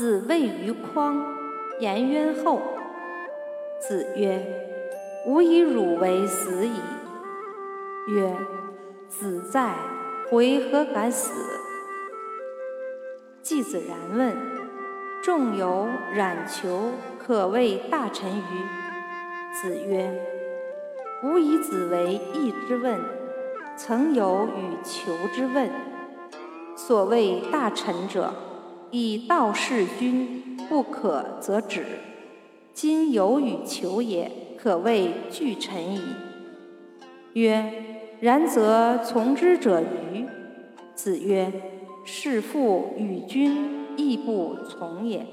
子谓于匡，颜渊后。子曰：“吾以汝为死矣。”曰：“子在，回何敢死？”季子然问：“仲由、冉求可谓大臣于？”子曰：“吾以子为义之问，曾有与求之问。所谓大臣者，以道事君，不可则止。今有与求也，可谓具臣矣。”曰：“然则从之者愚。”子曰：“是父与君亦不从也。”